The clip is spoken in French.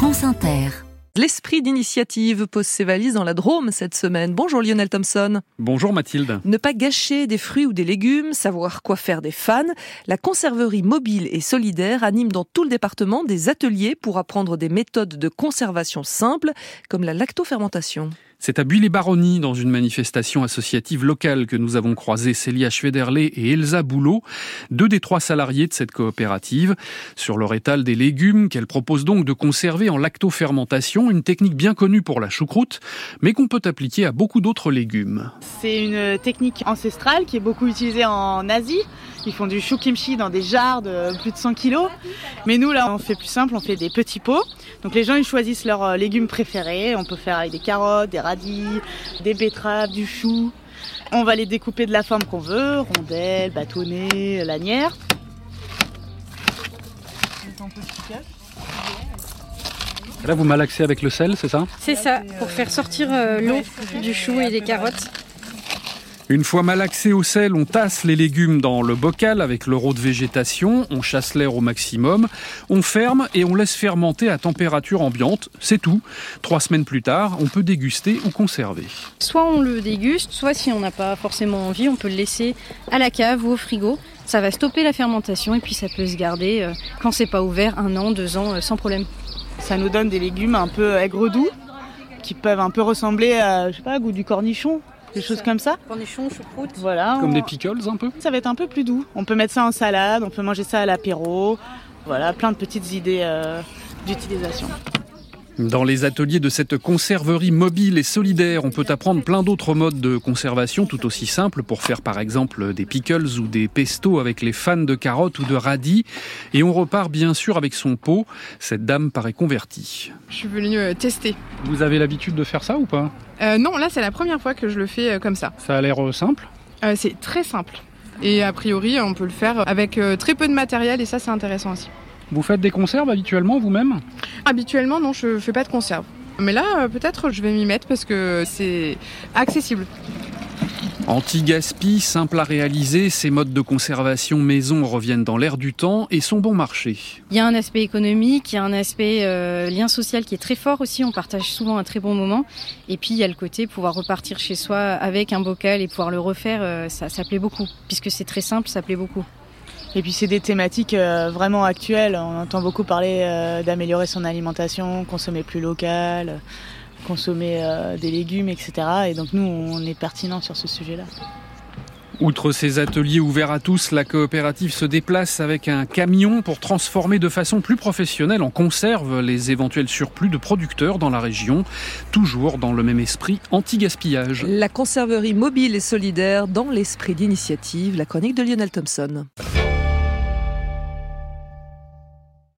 France Inter. L'esprit d'initiative pose ses valises dans la Drôme cette semaine. Bonjour Lionel Thompson. Bonjour Mathilde. Ne pas gâcher des fruits ou des légumes, savoir quoi faire des fans. La conserverie mobile et solidaire anime dans tout le département des ateliers pour apprendre des méthodes de conservation simples comme la lactofermentation. C'est à Buis-les-Baronnies, dans une manifestation associative locale, que nous avons croisé Célia Schwederlé et Elsa Boulot, deux des trois salariés de cette coopérative, sur leur étal des légumes qu'elle propose donc de conserver en lactofermentation, une technique bien connue pour la choucroute, mais qu'on peut appliquer à beaucoup d'autres légumes. C'est une technique ancestrale qui est beaucoup utilisée en Asie. Ils font du chou kimchi dans des jarres de plus de 100 kilos. Mais nous, là, on fait plus simple, on fait des petits pots. Donc les gens, ils choisissent leurs euh, légumes préférés. On peut faire avec des carottes, des radis, des betteraves, du chou. On va les découper de la forme qu'on veut, rondelles, bâtonnets, lanières. Là, vous malaxez avec le sel, c'est ça? C'est ça, pour faire sortir euh, l'eau du chou et des carottes. Une fois malaxé au sel, on tasse les légumes dans le bocal avec l'euro de végétation, on chasse l'air au maximum, on ferme et on laisse fermenter à température ambiante. C'est tout. Trois semaines plus tard, on peut déguster ou conserver. Soit on le déguste, soit si on n'a pas forcément envie, on peut le laisser à la cave ou au frigo. Ça va stopper la fermentation et puis ça peut se garder euh, quand c'est pas ouvert un an, deux ans euh, sans problème. Ça nous donne des légumes un peu aigre-doux qui peuvent un peu ressembler à, je sais pas, goût du cornichon des choses comme ça. Cornichons, choucroute. Voilà. Comme des pickles un peu Ça va être un peu plus doux. On peut mettre ça en salade, on peut manger ça à l'apéro. Voilà, plein de petites idées euh, d'utilisation. Dans les ateliers de cette conserverie mobile et solidaire, on peut apprendre plein d'autres modes de conservation tout aussi simples pour faire par exemple des pickles ou des pestos avec les fans de carottes ou de radis. Et on repart bien sûr avec son pot. Cette dame paraît convertie. Je suis venue euh, tester. Vous avez l'habitude de faire ça ou pas? Euh, non, là c'est la première fois que je le fais euh, comme ça. Ça a l'air simple? Euh, c'est très simple. Et a priori, on peut le faire avec très peu de matériel et ça c'est intéressant aussi. Vous faites des conserves habituellement vous-même? Habituellement, non, je fais pas de conserve. Mais là, euh, peut-être je vais m'y mettre parce que c'est accessible. Anti-gaspi, simple à réaliser, ces modes de conservation maison reviennent dans l'air du temps et sont bon marché. Il y a un aspect économique, il y a un aspect euh, lien social qui est très fort aussi. On partage souvent un très bon moment. Et puis il y a le côté pouvoir repartir chez soi avec un bocal et pouvoir le refaire, euh, ça, ça plaît beaucoup. Puisque c'est très simple, ça plaît beaucoup. Et puis c'est des thématiques euh, vraiment actuelles. On entend beaucoup parler euh, d'améliorer son alimentation, consommer plus local, euh, consommer euh, des légumes, etc. Et donc nous, on est pertinent sur ce sujet-là. Outre ces ateliers ouverts à tous, la coopérative se déplace avec un camion pour transformer de façon plus professionnelle en conserve les éventuels surplus de producteurs dans la région, toujours dans le même esprit anti-gaspillage. La conserverie mobile et solidaire dans l'esprit d'initiative, la chronique de Lionel Thompson.